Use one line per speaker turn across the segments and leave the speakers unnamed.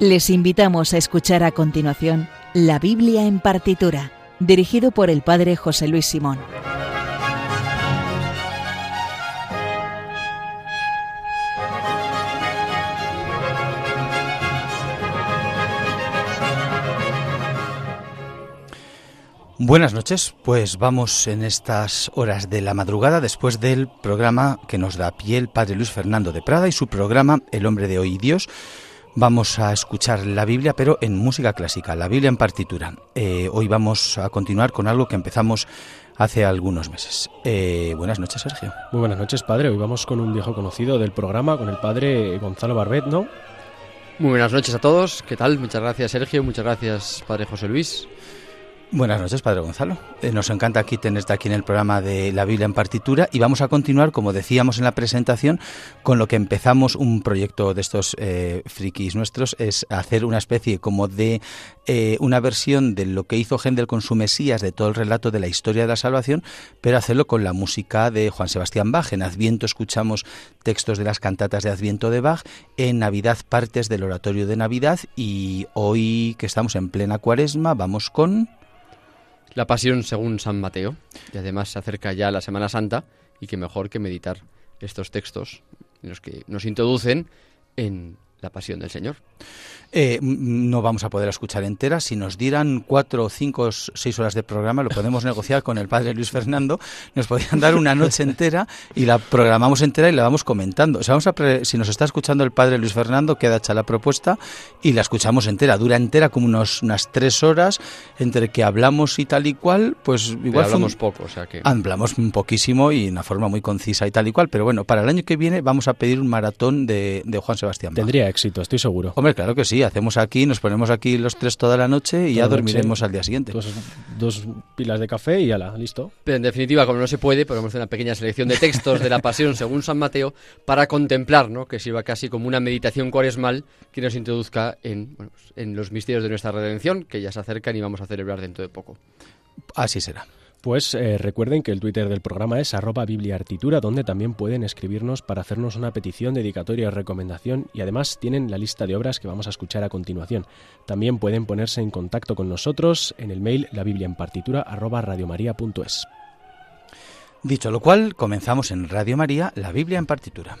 Les invitamos a escuchar a continuación La Biblia en partitura, dirigido por el Padre José Luis Simón.
Buenas noches, pues vamos en estas horas de la madrugada después del programa que nos da pie el Padre Luis Fernando de Prada y su programa El hombre de hoy y Dios Vamos a escuchar la Biblia, pero en música clásica, la Biblia en partitura. Eh, hoy vamos a continuar con algo que empezamos hace algunos meses. Eh, buenas noches, Sergio.
Muy buenas noches, padre. Hoy vamos con un viejo conocido del programa, con el padre Gonzalo Barbet, ¿no?
Muy buenas noches a todos. ¿Qué tal? Muchas gracias, Sergio. Muchas gracias, padre José Luis.
Buenas noches, Padre Gonzalo. Eh, nos encanta aquí tenerte aquí en el programa de la Biblia en partitura y vamos a continuar, como decíamos en la presentación, con lo que empezamos un proyecto de estos eh, frikis nuestros, es hacer una especie como de eh, una versión de lo que hizo Händel con su Mesías, de todo el relato de la historia de la salvación, pero hacerlo con la música de Juan Sebastián Bach. En Adviento escuchamos textos de las cantatas de Adviento de Bach, en Navidad partes del oratorio de Navidad y hoy que estamos en plena cuaresma vamos con
la pasión según San Mateo. Y además se acerca ya la Semana Santa y qué mejor que meditar estos textos en los que nos introducen en la pasión del Señor.
Eh, no vamos a poder escuchar entera. Si nos dieran cuatro, cinco, seis horas de programa, lo podemos negociar con el padre Luis Fernando. Nos podrían dar una noche entera y la programamos entera y la vamos comentando. O sea, vamos a si nos está escuchando el padre Luis Fernando, queda hecha la propuesta y la escuchamos entera. Dura entera como unos, unas tres horas entre que hablamos y tal y cual. Pues igual
hablamos poco, o sea que
hablamos poquísimo y de una forma muy concisa y tal y cual. Pero bueno, para el año que viene vamos a pedir un maratón de, de Juan Sebastián.
Tendría éxito, estoy seguro.
Hombre, claro que sí hacemos aquí, nos ponemos aquí los tres toda la noche y ya dormiremos al día siguiente.
Dos, pilas de café y ya la, listo.
Pero en definitiva, como no se puede, podemos hacer una pequeña selección de textos de la Pasión según San Mateo para contemplar, ¿no? que sirva casi como una meditación cuaresmal que nos introduzca en, pues, en los misterios de nuestra redención, que ya se acercan y vamos a celebrar dentro de poco.
Así será.
Pues eh, recuerden que el Twitter del programa es arroba donde también pueden escribirnos para hacernos una petición, dedicatoria o recomendación y además tienen la lista de obras que vamos a escuchar a continuación. También pueden ponerse en contacto con nosotros en el mail la biblia en partitura arroba.
Dicho lo cual, comenzamos en Radio María, la Biblia en partitura.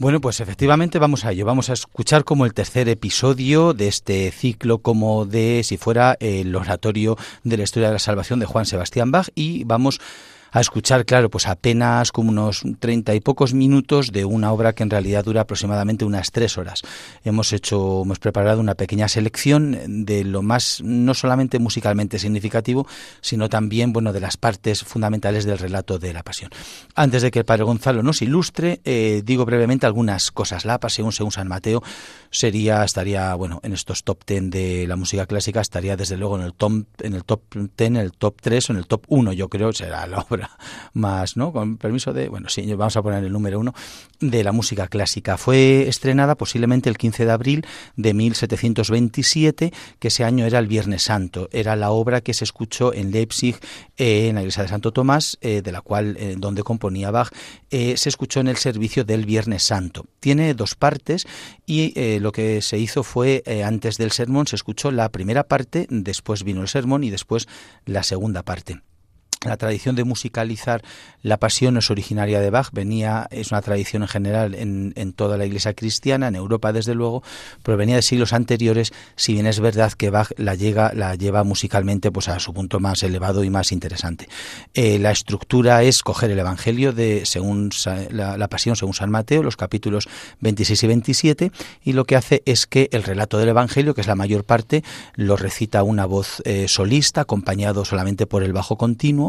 Bueno, pues efectivamente vamos a ello. Vamos a escuchar como el tercer episodio de este ciclo, como de si fuera el oratorio de la historia de la salvación de Juan Sebastián Bach y vamos a escuchar, claro, pues apenas como unos treinta y pocos minutos de una obra que en realidad dura aproximadamente unas tres horas. Hemos hecho, hemos preparado una pequeña selección de lo más, no solamente musicalmente significativo, sino también, bueno, de las partes fundamentales del relato de la Pasión. Antes de que el Padre Gonzalo nos ilustre, eh, digo brevemente algunas cosas. La Pasión, según San Mateo, sería, estaría, bueno, en estos top ten de la música clásica, estaría desde luego en el top, en el top ten, en el top tres o en el top uno, yo creo, será la obra más, ¿no? Con permiso de, bueno, sí, vamos a poner el número uno, de la música clásica. Fue estrenada posiblemente el 15 de abril de 1727, que ese año era el Viernes Santo. Era la obra que se escuchó en Leipzig, eh, en la iglesia de Santo Tomás, eh, de la cual, eh, donde componía Bach, se escuchó en el servicio del Viernes Santo. Tiene dos partes y lo que se hizo fue, antes del sermón, se escuchó la primera parte, después vino el sermón y después la segunda parte. La tradición de musicalizar la pasión es originaria de Bach, venía, es una tradición en general en, en, toda la iglesia cristiana, en Europa desde luego, pero venía de siglos anteriores, si bien es verdad que Bach la, llega, la lleva musicalmente pues a su punto más elevado y más interesante. Eh, la estructura es coger el Evangelio de según la, la, pasión según San Mateo, los capítulos 26 y 27, y lo que hace es que el relato del Evangelio, que es la mayor parte, lo recita una voz eh, solista, acompañado solamente por el bajo continuo,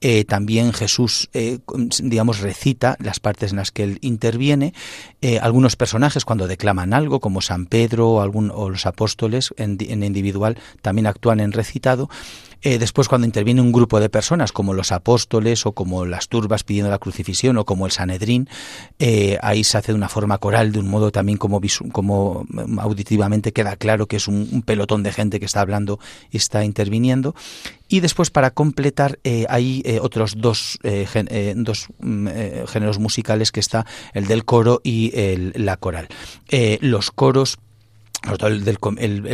eh, también Jesús, eh, digamos, recita las partes en las que él interviene. Eh, algunos personajes cuando declaman algo, como San Pedro o, algún, o los apóstoles en, en individual, también actúan en recitado. Eh, después, cuando interviene un grupo de personas, como los apóstoles o como las turbas pidiendo la crucifixión o como el Sanedrín, eh, ahí se hace de una forma coral, de un modo también como, como mm, auditivamente queda claro que es un, pelotón de gente que está hablando y está interviniendo. y después para completar hay otros dos, dos mm, géneros musicales que está el del coro y la coral. los coros el,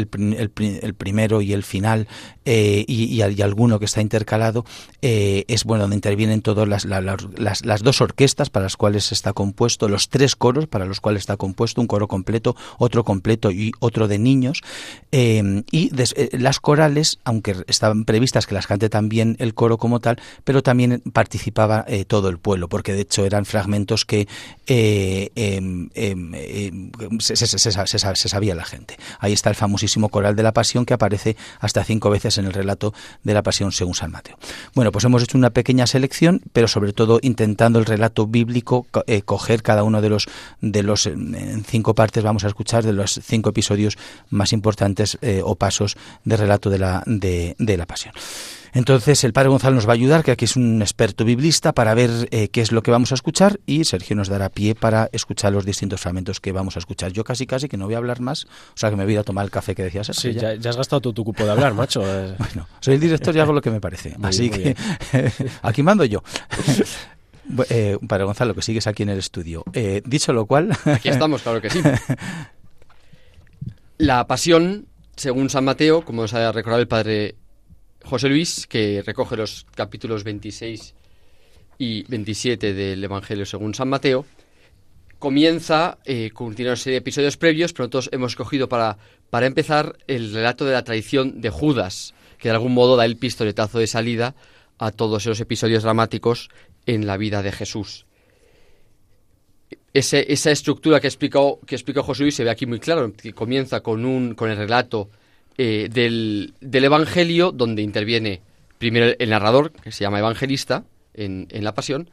el, primero y el final eh, y, alguno que está intercalado eh, es bueno donde intervienen todas las, las, las, dos orquestas para las cuales está compuesto los tres coros para los cuales está compuesto un coro completo otro completo y otro de niños eh, y las corales aunque estaban previstas que las cante también el coro como tal pero también participaba todo el pueblo porque de hecho eran fragmentos que em, em, se, se sabía la gente Ahí está el famosísimo coral de la Pasión que aparece hasta cinco veces en el relato de la Pasión según San Mateo. Bueno, pues hemos hecho una pequeña selección, pero sobre todo intentando el relato bíblico eh, coger cada uno de los de los en cinco partes vamos a escuchar de los cinco episodios más importantes eh, o pasos de relato de la de la Pasión. Entonces el padre Gonzalo nos va a ayudar, que aquí es un experto biblista, para ver eh, qué es lo que vamos a escuchar y Sergio nos dará pie para escuchar los distintos fragmentos que vamos a escuchar. Yo casi casi que no voy a hablar más, o sea que me voy a tomar el café que decías.
Sí, ya. has gastado tu, tu, cupo de hablar, macho.
bueno, soy el director y hago lo que me parece. Así que aquí mando yo. Eh, padre Gonzalo, que sigues aquí en el estudio. Eh, dicho lo cual...
Aquí estamos, claro que sí. La pasión, según San Mateo, como nos ha recordado el padre José Luis, que recoge los capítulos 26 y 27 del Evangelio según San Mateo, comienza eh, con una serie de episodios previos, pero nosotros hemos escogido para, para empezar el relato de la traición de Judas, que de algún modo da el pistoletazo de salida a todos esos episodios dramáticos en la vida de Jesús. esa estructura que explicó, que explicó José Luis se ve aquí muy claro, que comienza con, un, con el relato eh, del, Evangelio, donde interviene primero el narrador, que se llama evangelista en, la pasión,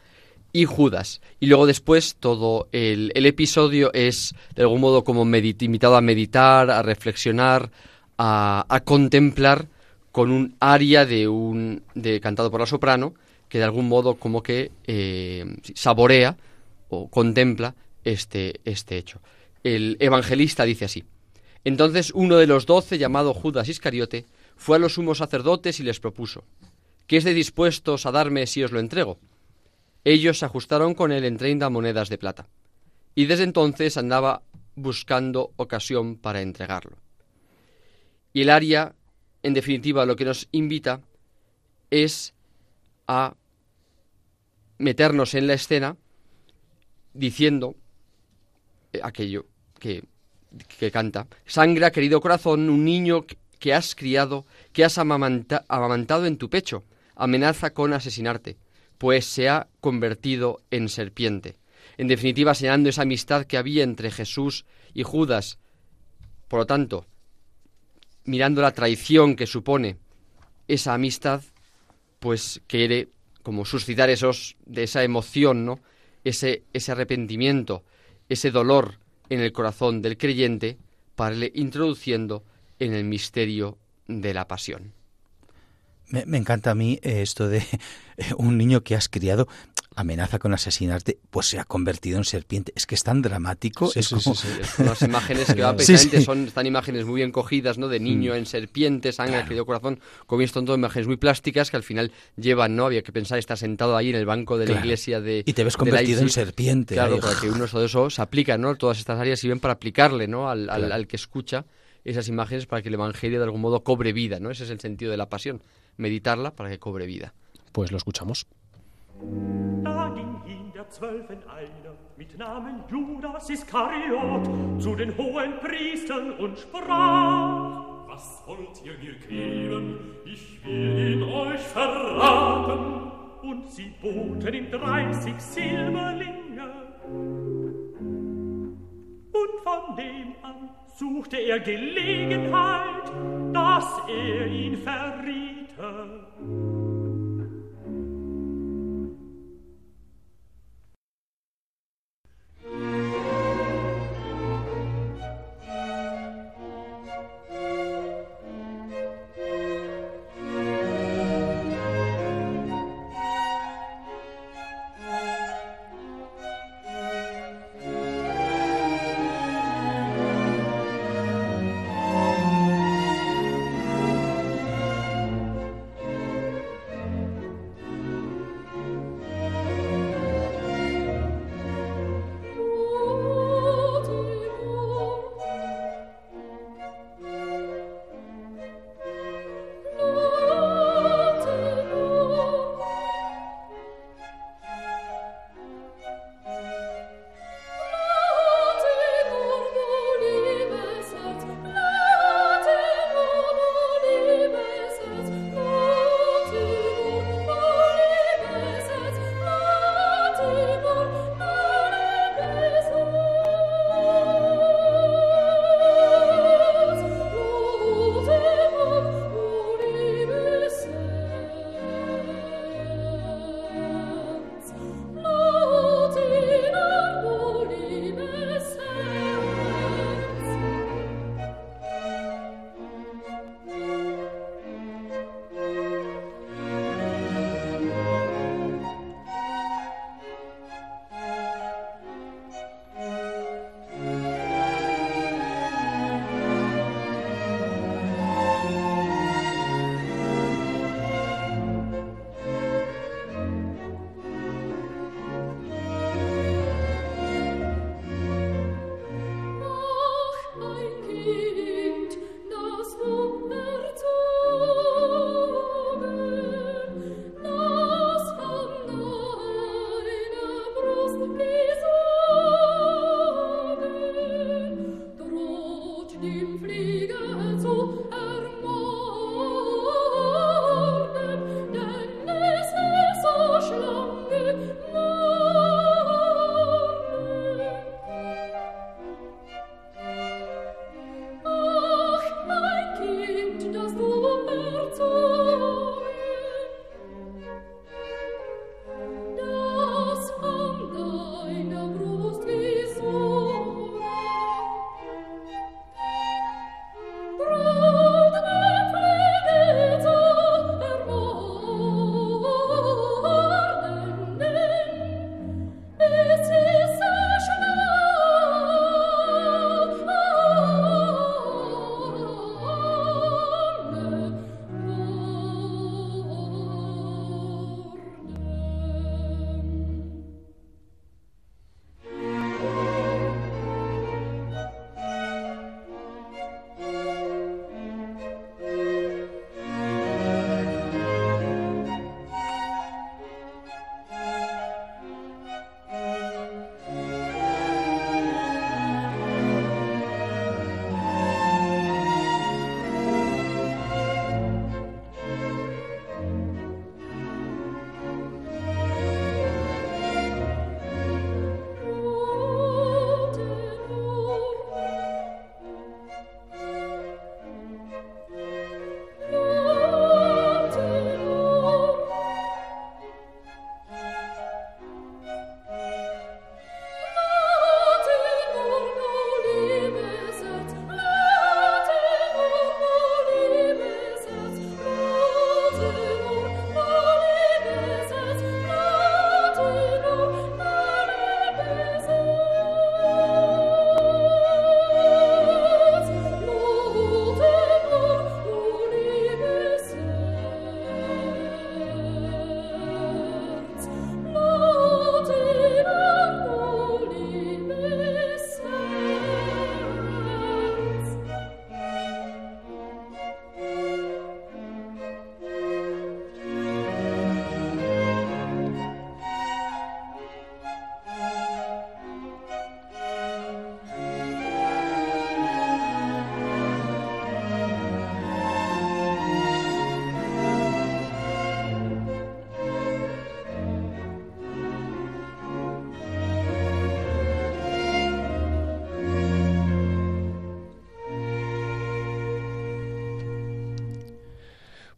y Judas. Y luego después todo el, episodio es de algún modo como invitado a meditar, a reflexionar, a, contemplar con un aria de un de cantado por la soprano que de algún modo como que eh, saborea o contempla este, este hecho. El evangelista dice así. Entonces uno de los doce, llamado Judas Iscariote, fue a los sumos sacerdotes y les propuso, ¿qué es de dispuestos a darme si os lo entrego? Ellos se ajustaron con él en treinta monedas de plata, y desde entonces andaba buscando ocasión para entregarlo. Y el aria, en definitiva, lo que nos invita es a meternos en la escena diciendo aquello que que canta, Sangra, querido corazón, un niño que has criado, que has amamantado en tu pecho, amenaza con asesinarte, pues se ha convertido en serpiente. En definitiva, señalando esa amistad que había entre Jesús y Judas. Por lo tanto, mirando la traición que supone esa amistad, pues quiere como suscitar esos de esa emoción, ¿no? Ese ese arrepentimiento, ese dolor en el corazón del creyente para irle introduciendo en el misterio de la pasión.
Me, encanta a mí eh, esto de un niño que has criado amenaza con asesinarte, pues se ha convertido en serpiente. Es que es tan dramático. es como...
Las imágenes que va precisamente son están imágenes muy bien cogidas, ¿no? De niño mm. en serpiente, sangre, claro. corazón. Como son todas imágenes muy plásticas que al final llevan, ¿no? Había que pensar estar sentado ahí en el banco de la iglesia de
y te ves convertido en serpiente.
Claro, para que uno de eso se aplica, ¿no? Todas estas áreas sirven para aplicarle, ¿no? Al, al que escucha esas imágenes para que el evangelio de algún modo cobre vida, ¿no? Ese es el sentido de la pasión, meditarla para que cobre vida.
Pues lo escuchamos.
Da ging hin der Zwölfen einer mit Namen Judas Iskariot zu den hohen Priestern und sprach: Was wollt ihr mir geben? Ich will ihn euch verraten. Und sie boten ihm dreißig Silberlinge. Und von dem an suchte er Gelegenheit, dass er ihn verriete.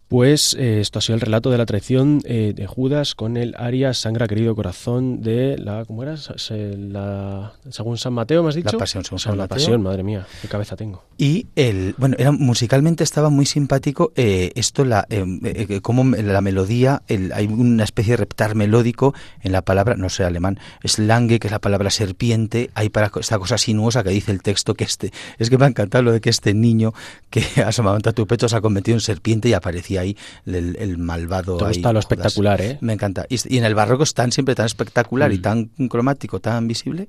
Pues eh, esto ha sido el relato de la traición eh, de Judas con el aria Sangra querido corazón de la ¿cómo era? Se- la- según San Mateo, ¿me has dicho?
La Pasión, según San
la
Mateo.
Pasión, madre mía, qué cabeza tengo.
Y el, bueno, era musicalmente estaba muy simpático eh, esto, la, como la melodía, el- hay una especie de reptar melódico en la palabra, no sé alemán, slange, que es la palabra serpiente, hay para esta cosa sinuosa que dice el texto que este, es que me ha encantado lo de que este niño que asomaba tu pecho se ha convertido en serpiente y aparecía ahí el, el malvado.
Todo
ahí,
está lo espectacular, ¿eh?
Me encanta. Y, y en el barroco es tan siempre tan espectacular y
Mm.
tan cromático, tan visible.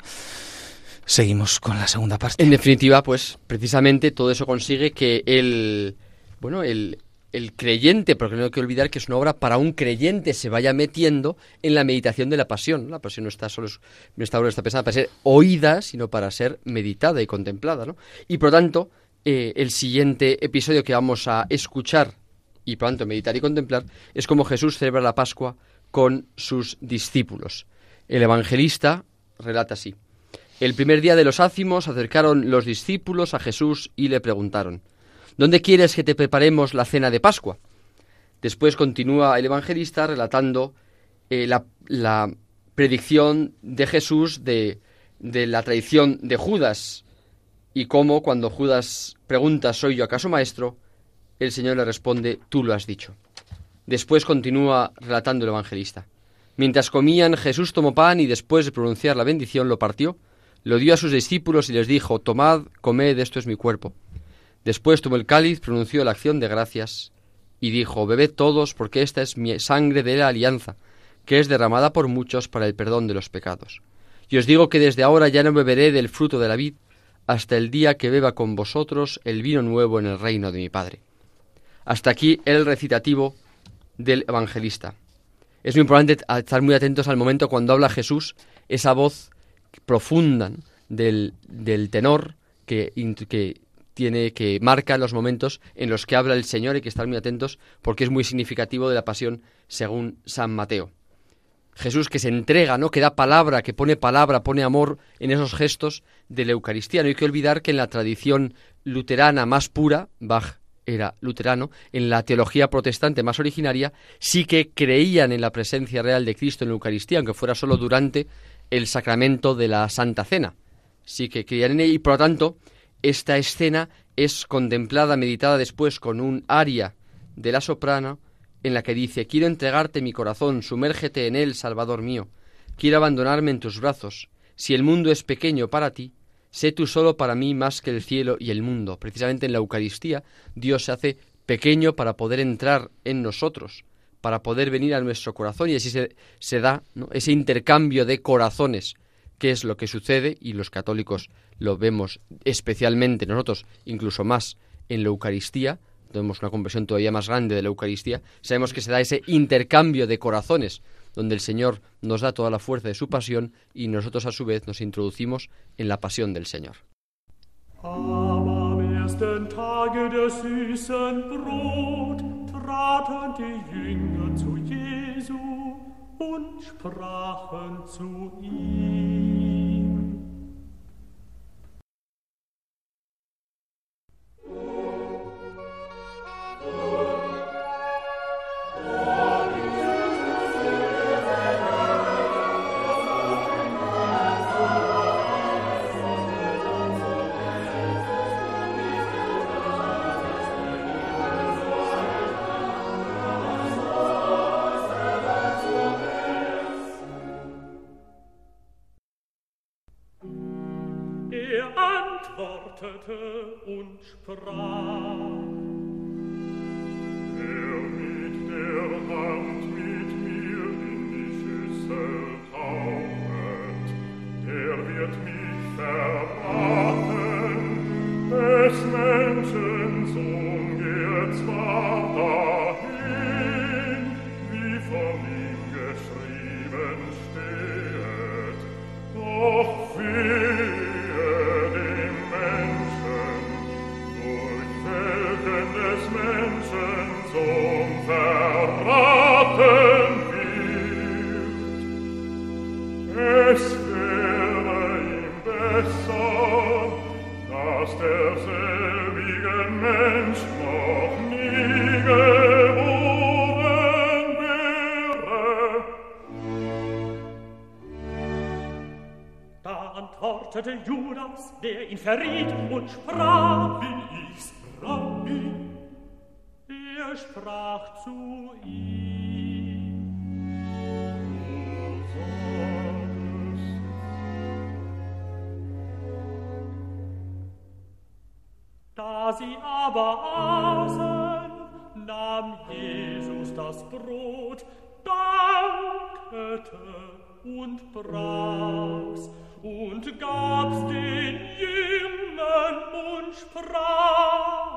Seguimos con la segunda parte.
En definitiva, pues precisamente todo eso consigue que el, bueno, el, el creyente, porque no hay que olvidar que es una obra para un creyente, se vaya metiendo en la meditación de la pasión. La pasión no está solo, no está, no está pensada para ser oída, sino para ser meditada y contemplada. ¿no? Y por lo tanto, eh, el siguiente episodio que vamos a escuchar y por tanto meditar y contemplar es como Jesús celebra la Pascua con sus discípulos. El evangelista relata así. El primer día de los ácimos acercaron los discípulos a Jesús y le preguntaron, ¿Dónde quieres que te preparemos la cena de Pascua? Después continúa el evangelista relatando eh, la, la predicción de Jesús de, de la traición de Judas y cómo cuando Judas pregunta ¿Soy yo acaso maestro? El Señor le responde Tú lo has dicho. Después continúa relatando el evangelista. Mientras comían, Jesús tomó pan y después de pronunciar la bendición lo partió, lo dio a sus discípulos y les dijo, Tomad, comed, esto es mi cuerpo. Después tomó el cáliz, pronunció la acción de gracias y dijo, Bebed todos, porque esta es mi sangre de la alianza, que es derramada por muchos para el perdón de los pecados. Y os digo que desde ahora ya no beberé del fruto de la vid, hasta el día que beba con vosotros el vino nuevo en el reino de mi Padre. Hasta aquí el recitativo del evangelista. Es muy importante estar muy atentos al momento cuando habla Jesús, esa voz profunda del, del tenor que, que tiene que marca los momentos en los que habla el Señor y que estar muy atentos porque es muy significativo de la pasión según San Mateo. Jesús que se entrega, ¿no? que da palabra, que pone palabra, pone amor en esos gestos de la Eucaristía. No hay que olvidar que en la tradición luterana más pura, Bach era luterano, en la teología protestante más originaria, sí que creían en la presencia real de Cristo en la Eucaristía, aunque fuera solo durante el sacramento de la Santa Cena. Sí que creían en él y por lo tanto esta escena es contemplada, meditada después con un aria de la soprano en la que dice Quiero entregarte mi corazón, sumérgete en él, Salvador mío. Quiero abandonarme en tus brazos. Si el mundo es pequeño para ti, sé tú solo para mí más que el cielo y el mundo. Precisamente en la Eucaristía Dios se hace pequeño para poder entrar en nosotros, para poder venir a nuestro corazón y así se, da ese intercambio de corazones, que es lo que sucede y los católicos lo vemos especialmente nosotros, incluso más en la Eucaristía, tenemos una conversión todavía más grande de la Eucaristía, sabemos que se da ese intercambio de corazones, donde el Señor nos da toda la fuerza de su pasión y nosotros a su vez nos introducimos en la pasión del Señor.
Und sprachen zu ihm. wartete und sprach.
verriet und sprach,
wie ich's brauche.
Er sprach zu ihm,
du sagst.
Da sie aber aßen, nahm Jesus das Brot, dankete und brach's und gab's den Jungen und sprach.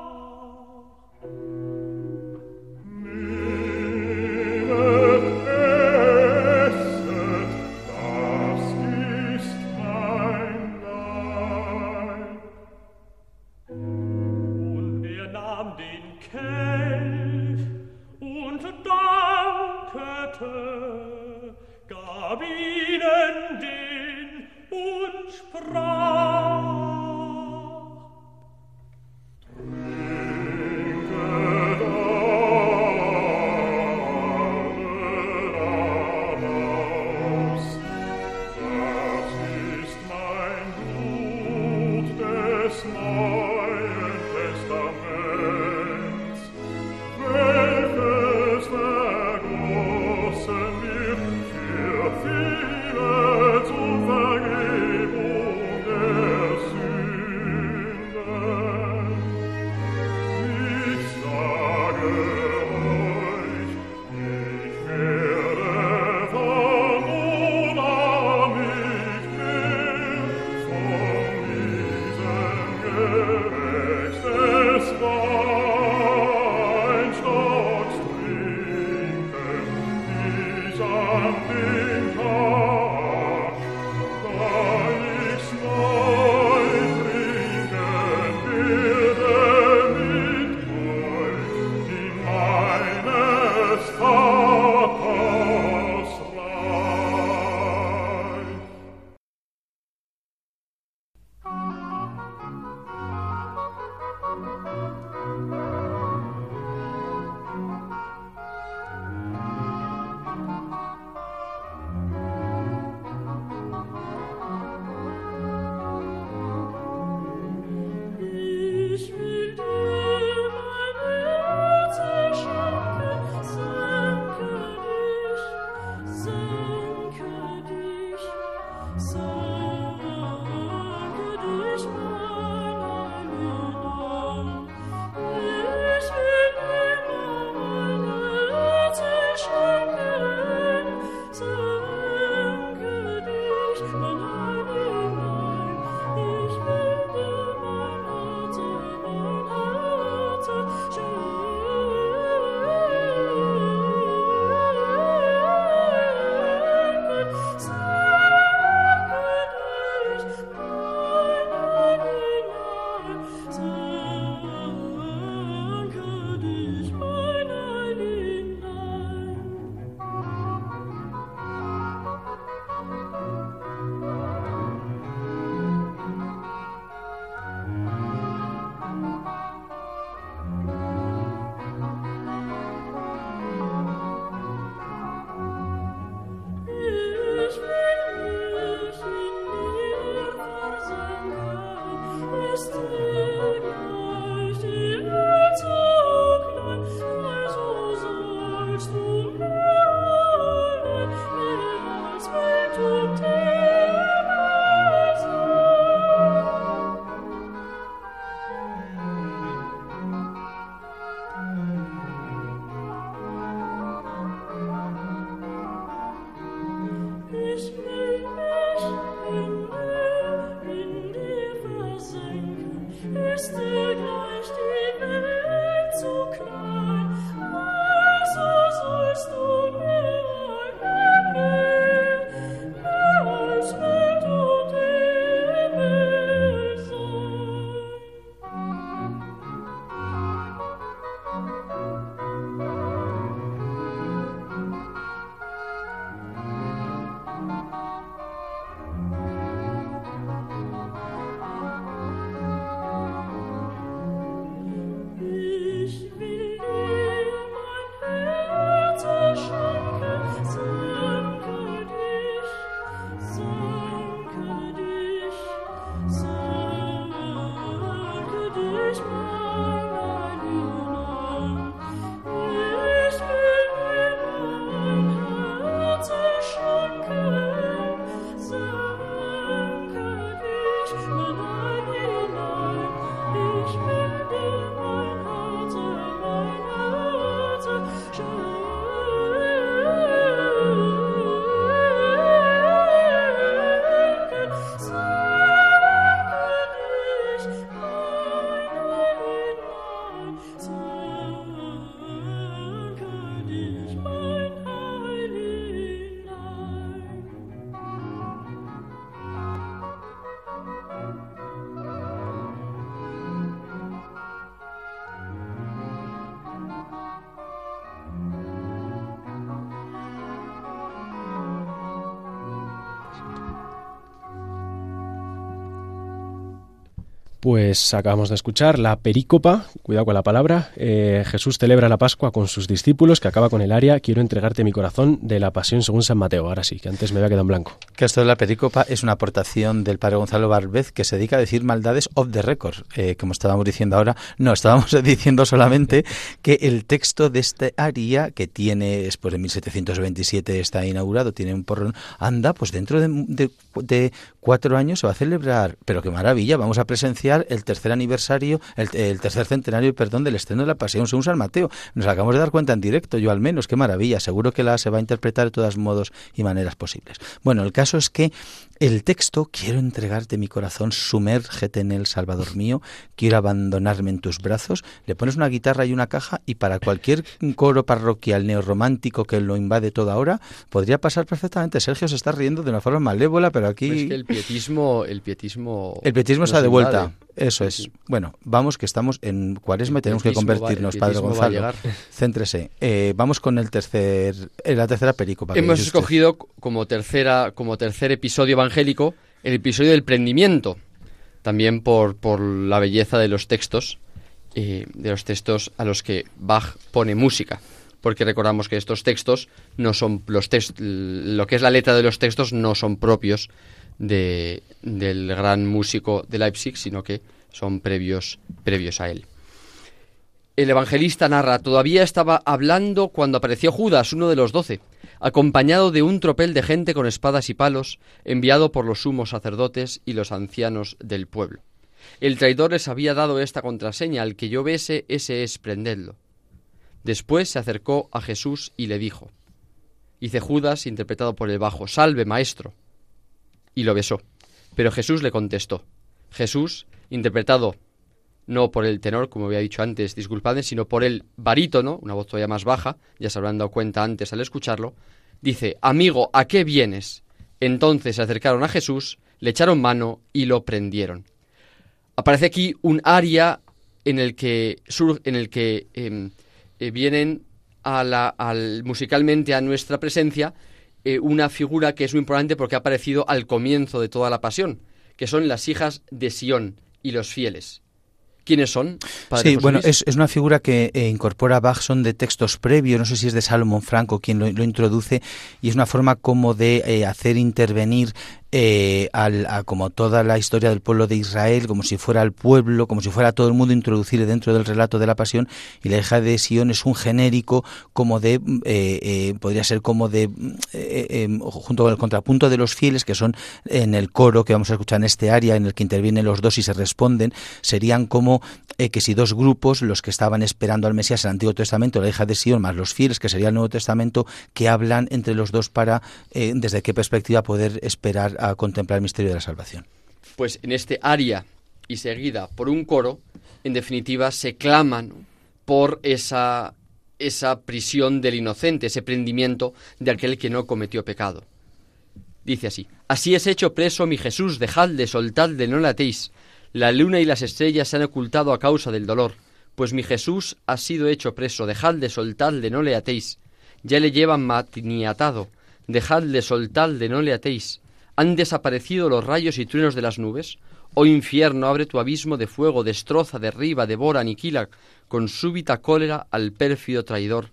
Pues acabamos de escuchar la perícopa, cuidado con la palabra. eh, Jesús celebra la Pascua con sus discípulos, que acaba con el aria Quiero entregarte mi corazón de la Pasión según San Mateo. Ahora sí, que antes me había quedado en blanco.
Que esto de la pericopa es una aportación del padre Gonzalo Barbez que se dedica a decir maldades off the record. Eh, como estábamos diciendo ahora, no, estábamos diciendo solamente que el texto de este aria, que tiene, después de 1727 está inaugurado, tiene un porrón, anda, pues dentro de, de- de cuatro años se va a celebrar, pero qué maravilla, vamos a presenciar el tercer aniversario, el, el tercer centenario, perdón, del estreno de la Pasión según San Mateo. Nos acabamos de dar cuenta en directo, yo al menos, qué maravilla, seguro que la se va a interpretar de todos modos y maneras posibles. Bueno, el caso es que el texto, quiero entregarte mi corazón, sumérgete en él, Salvador mío, quiero abandonarme en tus brazos, le pones una guitarra y una caja y para cualquier coro parroquial neorromántico que lo invade toda hora, podría pasar perfectamente. Sergio se está riendo de una forma malévola, pero aquí...
Es que el pietismo, el pietismo,
El pietismo está de vuelta.
invade.
Eso es. Bueno, vamos que estamos en cuaresma y tenemos que
va-
convertirnos, Padre
pietismo va a
Gonzalo. Céntrese. Eh, vamos con el tercer, eh, la tercera pericopa.
Hemos
usted.
escogido como tercera, como tercer episodio evangélico el episodio del prendimiento, también por, por la belleza de los textos, eh, de los textos a los que Bach pone música, porque recordamos que estos textos no son los text- lo que es la letra de los textos no son propios de, del gran músico de Leipzig, sino que son previos, previos a él. El evangelista narra, todavía estaba hablando cuando apareció Judas, uno de los doce, acompañado de un tropel de gente con espadas y palos, enviado por los sumos sacerdotes y los ancianos del pueblo. El traidor les había dado esta contraseña, al que yo bese, ese es prendedlo. Después se acercó a Jesús y le dijo, Dice Judas, interpretado por el bajo, Salve, maestro. Y lo besó. Pero Jesús le contestó. Jesús, interpretado no por el tenor, como había dicho antes, disculpadme, sino por el barítono, una voz todavía más baja, ya se habrán dado cuenta antes al escucharlo, dice, Amigo, ¿a qué vienes? Entonces se acercaron a Jesús, le echaron mano y lo prendieron. Aparece aquí un aria en el que, sur- en el que em, eh, vienen a la- al, musicalmente a nuestra presencia eh, una figura que es muy importante porque ha aparecido al comienzo de toda la pasión, que son las hijas de Sión y los fieles. ¿Quiénes son? padre
Sí,
José
bueno, es, es una figura que eh, incorpora Bach, son de textos previos, no sé si es de Salomón Franco quien lo, lo introduce, y es una forma como de eh, hacer intervenir eh, al, a como toda la historia del pueblo de Israel, como si fuera el pueblo, como si fuera todo el mundo, introducir dentro del relato de la pasión, y la hija de Sion es un genérico como de, eh, eh, podría ser como de, eh, eh, junto con el contrapunto de los fieles, que son en el coro que vamos a escuchar en este área, en el que intervienen los dos y se responden, serían como eh, que si dos grupos, los que estaban esperando al Mesías en el Antiguo Testamento, la hija de Sion, más los fieles, que sería el Nuevo Testamento, que hablan entre los dos para, desde qué perspectiva poder esperar a contemplar el misterio de la salvación.
Pues en este aria y seguida por un coro, en definitiva se claman por esa, esa prisión del inocente, ese prendimiento de aquel que no cometió pecado. Dice así, Así es hecho preso mi Jesús, dejadle, soltadle, no le atéis. La luna y las estrellas se han ocultado a causa del dolor. Pues mi Jesús ha sido hecho preso, dejadle, soltadle, no le atéis. Ya le llevan matiniatado, dejadle, soltadle, no le atéis. ¿Han desaparecido los rayos y truenos de las nubes? Oh infierno, abre tu abismo de fuego, destroza, derriba, devora, aniquila con súbita cólera al pérfido traidor,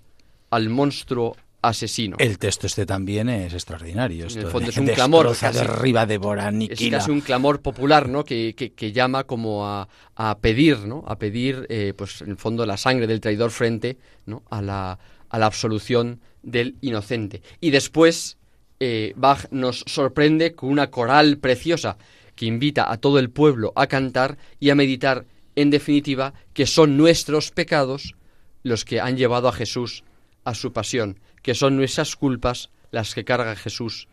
al monstruo asesino.
El texto este también es extraordinario. esto
el fondo es un clamor,
destroza,
casi.
derriba, devora,
es
aniquila.
casi un clamor popular, ¿no? Que, que- que llama como a, a pedir, ¿no? A pedir, eh, pues en el fondo, la sangre del traidor frente, ¿no? A la, a la absolución del inocente. Y después, eh, Bach nos sorprende con una coral preciosa que invita a todo el pueblo a cantar y a meditar, en definitiva, que son nuestros pecados los que han llevado a Jesús a su pasión, que son nuestras culpas las que carga Jesús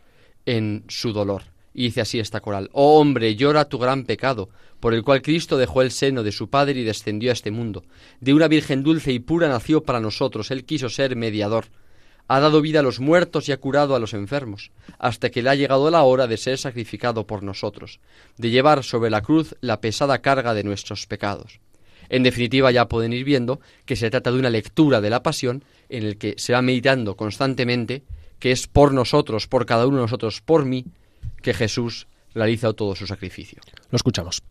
en su dolor. Y dice así esta coral, Oh hombre, llora tu gran pecado, por el cual Cristo dejó el seno de su Padre y descendió a este mundo. De una Virgen dulce y pura nació para nosotros, Él quiso ser mediador. Ha dado vida a los muertos y ha curado a los enfermos, hasta que le ha llegado la hora de ser sacrificado por nosotros, de llevar sobre la cruz la pesada carga de nuestros pecados. En definitiva, ya pueden ir viendo que se trata de una lectura de la pasión en el que se va meditando constantemente que es por nosotros, por cada uno de nosotros, por mí, que Jesús realiza todo su sacrificio.
Lo escuchamos.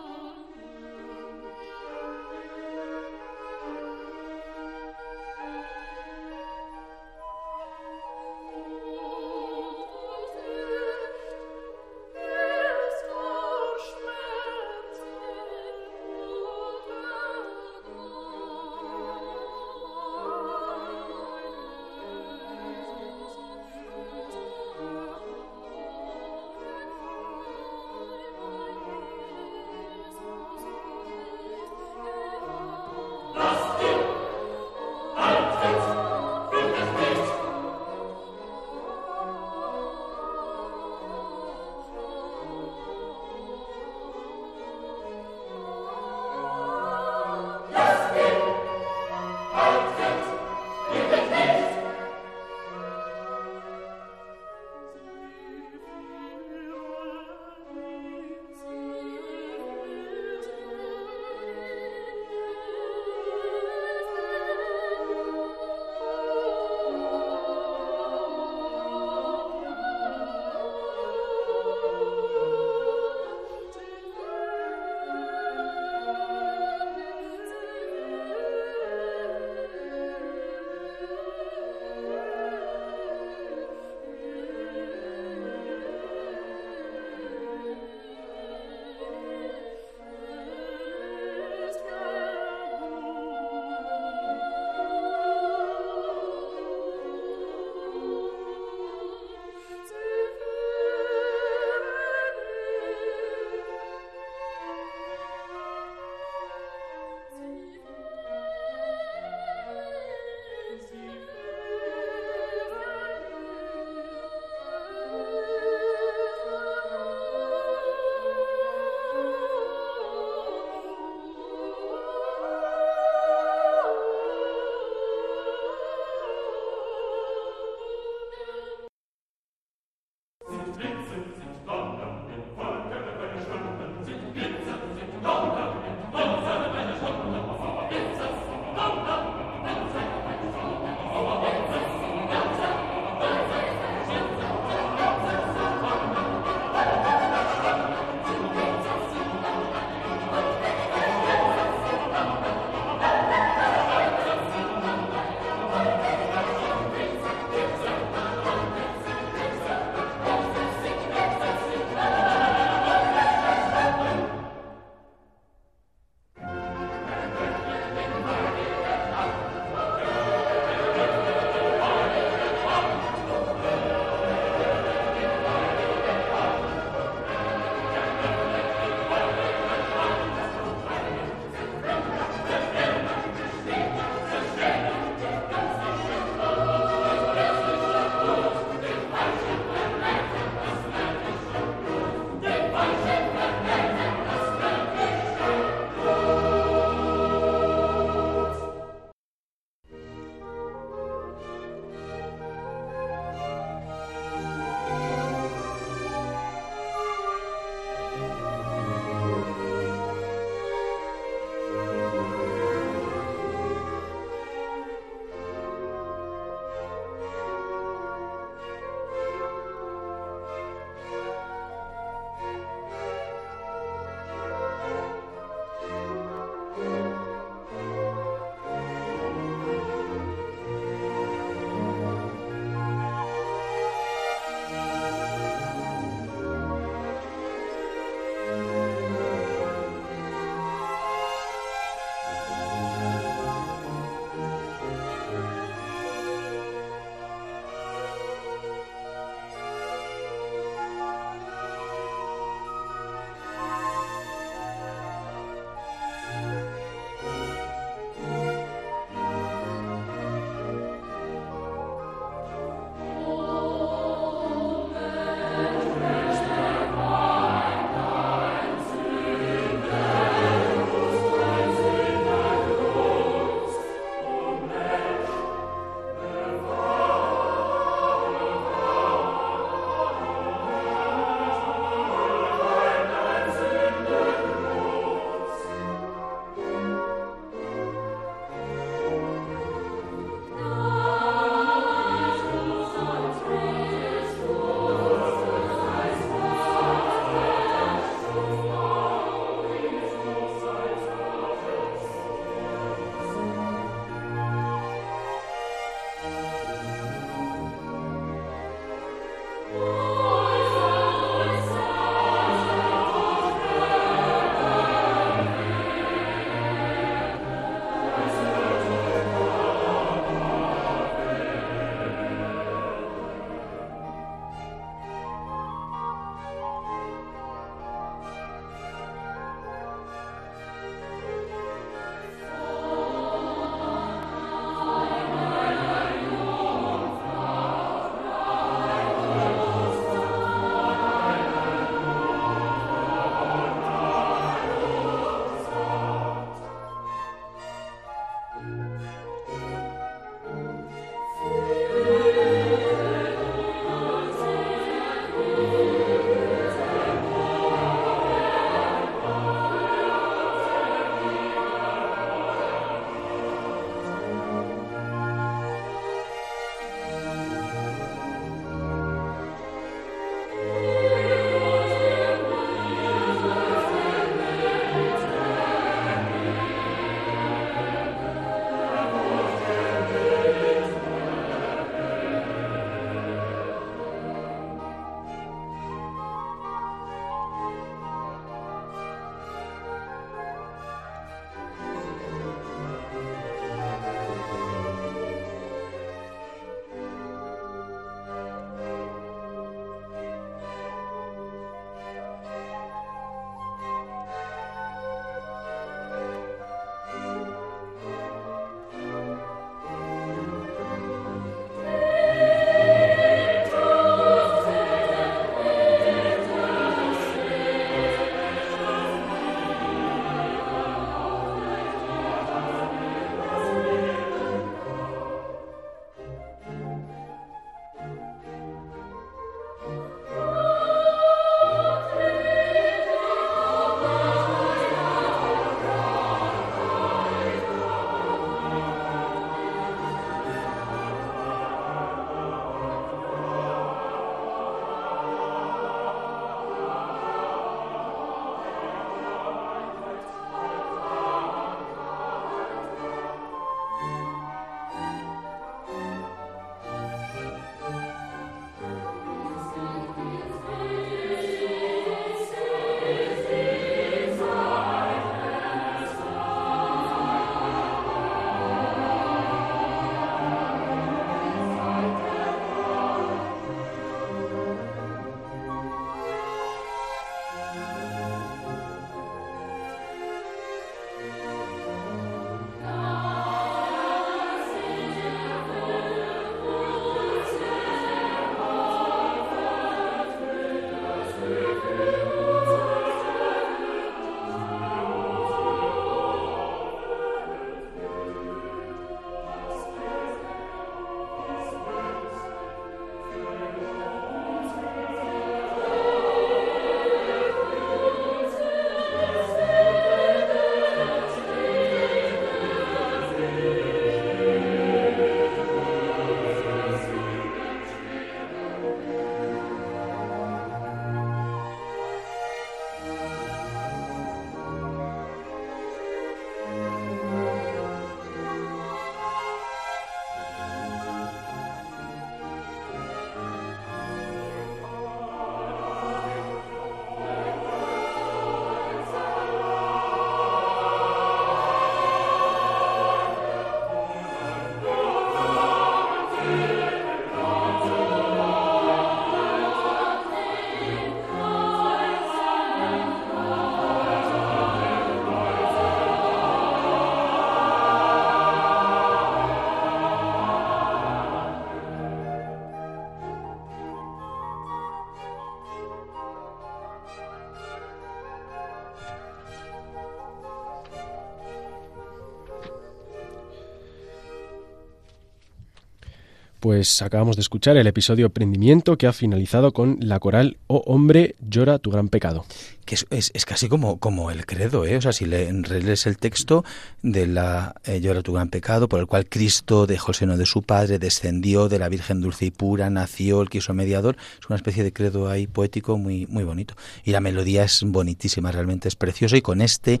Pues acabamos de escuchar el episodio Prendimiento que ha finalizado con la coral Oh hombre, llora tu gran pecado.
Que es, es- casi como, como el credo, ¿eh? O sea, si le relees el texto de la eh, llora tu gran pecado, por el cual Cristo dejó el seno de su Padre, descendió de la Virgen dulce y pura, nació, el quiso mediador, es una especie de credo ahí poético muy, muy bonito. Y la melodía es bonitísima, realmente es preciosa, y con este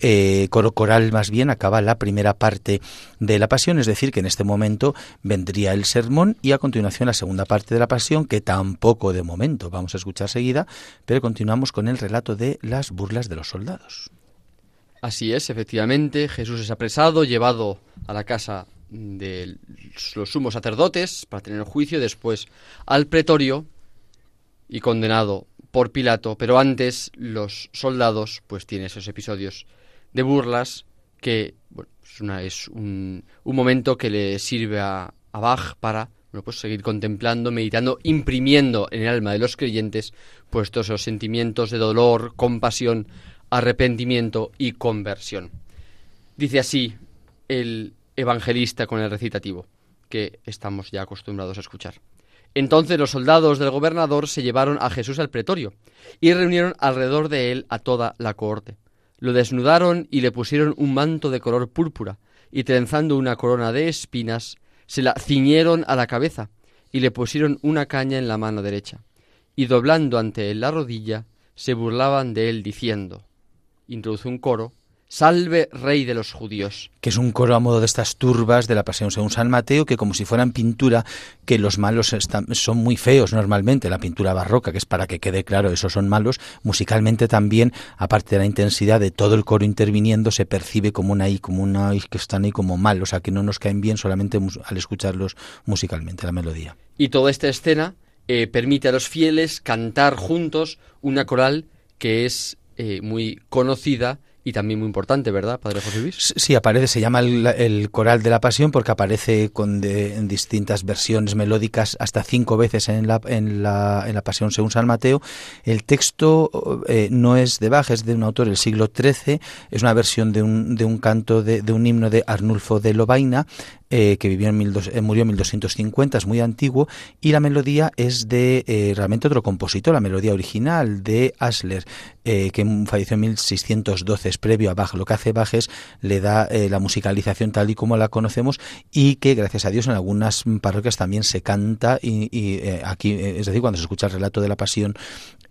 eh, coro coral más bien acaba la primera parte de la pasión, es decir, que en este momento vendría el sermón y a continuación la segunda parte de la pasión, que tampoco de momento vamos a escuchar seguida, pero continuamos con el relato de las burlas de los soldados.
Así es, efectivamente, Jesús es apresado, llevado a la casa de los sumos sacerdotes para tener el juicio, después al pretorio y condenado por Pilato, pero antes los soldados pues tienen esos episodios de burlas que es un, un momento que le sirve a, a Bach para pues seguir contemplando, meditando, imprimiendo en el alma de los creyentes pues todos esos sentimientos de dolor, compasión, arrepentimiento y conversión. Dice así el evangelista con el recitativo, que estamos ya acostumbrados a escuchar. Entonces los soldados del gobernador se llevaron a Jesús al pretorio y reunieron alrededor de él a toda la cohorte. Lo desnudaron y le pusieron un manto de color púrpura y trenzando una corona de espinas, se la ciñeron a la cabeza y le pusieron una caña en la mano derecha. Y doblando ante él la rodilla, se burlaban de él diciendo, introduce un coro, Salve Rey de los judíos.
que es un coro a modo de estas turbas de la Pasión según San Mateo, que como si fueran pintura, que los malos están, son muy feos normalmente, la pintura barroca, que es para que quede claro, esos son malos, musicalmente también, aparte de la intensidad de todo el coro interviniendo, se percibe como una I, como una I que están ahí como mal, o sea, que no nos caen bien solamente al escucharlos musicalmente, la melodía.
Y toda esta escena eh, permite a los fieles cantar juntos una coral que es eh, muy conocida y también muy importante, ¿verdad, Padre José Luis?
Sí, aparece, se llama el, el coral de la pasión porque aparece con de- en distintas versiones melódicas hasta cinco veces en la, en la, en la pasión según San Mateo. El texto eh, no es de Bach, es de un autor del siglo XIII, es una versión de un, de un canto, de, de un himno de Arnulfo de Lobaina, eh, que vivió en 1200 eh, murió en 1250, es muy antiguo, y la melodía es de eh, realmente otro compositor, la melodía original de Asler, eh, que falleció en 1612, es previo a Bach. Lo que hace Bach es le da la musicalización tal y como la conocemos y que gracias a Dios en algunas parroquias también se canta y, y, aquí, es decir, cuando se escucha el relato de la pasión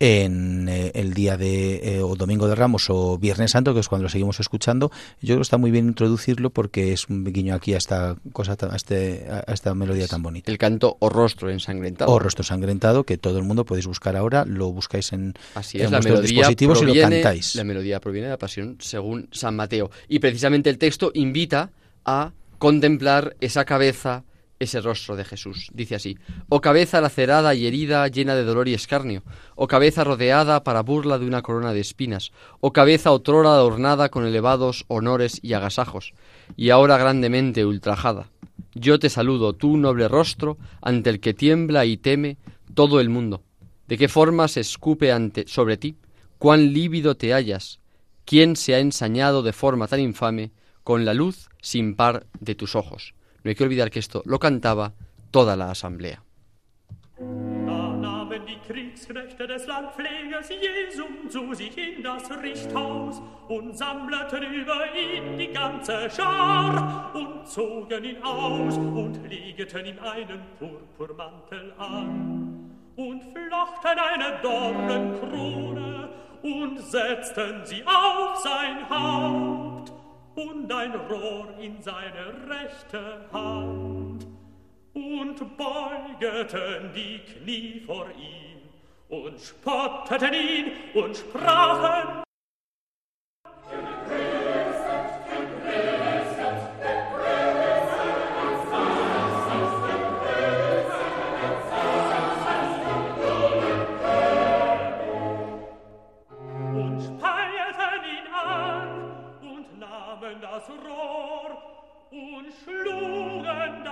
en eh, el día de eh, o domingo de Ramos o Viernes Santo, que es cuando lo seguimos escuchando, yo creo que está muy bien introducirlo porque es un guiño aquí a esta cosa, a, este, a esta melodía tan bonita.
El canto o rostro ensangrentado.
O rostro sangrentado, que todo el mundo podéis buscar ahora, lo buscáis en,
Así
en
es, la
vuestros dispositivos y lo
proviene,
cantáis.
la melodía proviene de la pasión según San Mateo. Y precisamente el texto invita a contemplar esa cabeza, ese rostro de Jesús. Dice así, o cabeza lacerada y herida llena de dolor y escarnio, o cabeza rodeada para burla de una corona de espinas, o cabeza otrora adornada con elevados honores y agasajos, y ahora grandemente ultrajada. Yo te saludo, tú noble rostro, ante el que tiembla y teme todo el mundo. ¿De qué forma se escupe ante, sobre ti? ¿Cuán lívido te hallas? ¿Quién se ha ensañado de forma tan infame con la luz sin par de tus ojos? No hay que olvidar que esto lo cantaba toda la asamblea.
Da nahmen die Kriegsknechte des Landpflegers Jesum zu sich in das Richthaus und sammelten über ihn die ganze Schar und zogen ihn aus und legten ihm einen Purpurmantel an und flochten eine Dornenkrone und setzten sie auf sein Haupt und ein Rohr in seine rechte Hand und beugeten die Knie vor ihm und spotteten ihn und sprachen und schlugen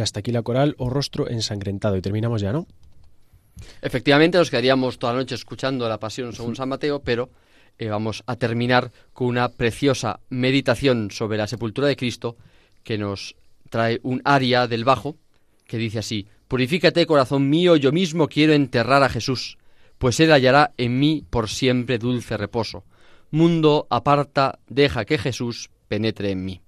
Y hasta aquí la coral o rostro ensangrentado. Y terminamos ya, ¿no?
Efectivamente, nos quedaríamos toda la noche escuchando la pasión según San Mateo, pero eh, vamos a terminar con una preciosa meditación sobre la sepultura de Cristo que nos trae un aria del bajo que dice así, Purifícate, corazón mío, yo mismo quiero enterrar a Jesús, pues él hallará en mí por siempre dulce reposo. Mundo, aparta, deja que Jesús penetre en mí.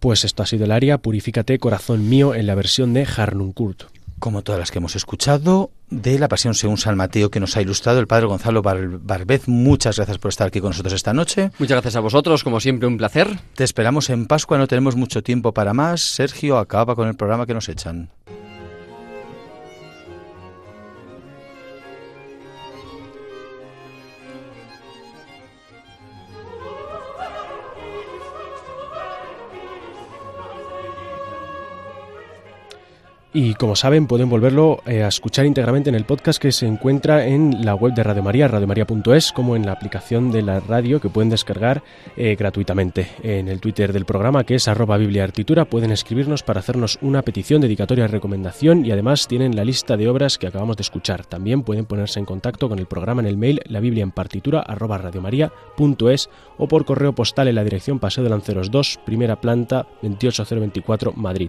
Pues esto ha sido el aria Purifícate, corazón mío, en la versión de Harnuncourt.
Como todas las que hemos escuchado, de la Pasión según San Mateo que nos ha ilustrado el Padre Gonzalo Bar- Barbez. Muchas gracias por estar aquí con nosotros esta noche.
Muchas gracias a vosotros, como siempre, un placer.
Te esperamos en Pascua, no tenemos mucho tiempo para más. Sergio, acaba con el programa que nos echan.
Y como saben, pueden volverlo eh, a escuchar íntegramente en el podcast que se encuentra en la web de Radio María, radiomaria.es, como en la aplicación de la radio que pueden descargar eh, gratuitamente. En el Twitter del programa, que es arroba bibliaartitura, pueden escribirnos para hacernos una petición, dedicatoria, recomendación y además tienen la lista de obras que acabamos de escuchar. También pueden ponerse en contacto con el programa en el mail la biblia en partitura arroba radiomaria.es o por correo postal en la dirección Paseo de Lanceros 2, primera planta 28024 Madrid.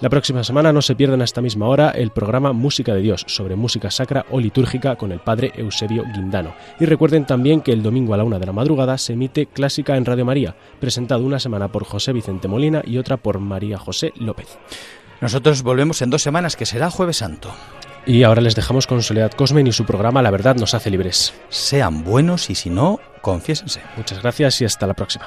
La próxima semana no se pierdan a esta misma hora el programa Música de Dios sobre música sacra o litúrgica con el padre Eusebio Guindano. Y recuerden también que el domingo a la una de la madrugada se emite Clásica en Radio María, presentado una semana por José Vicente Molina y otra por María José López.
Nosotros volvemos en dos semanas, que será Jueves Santo.
Y ahora les dejamos con Soledad Cosmen y su programa La Verdad nos hace libres.
Sean buenos y si no, confiésense.
Muchas gracias y hasta la próxima.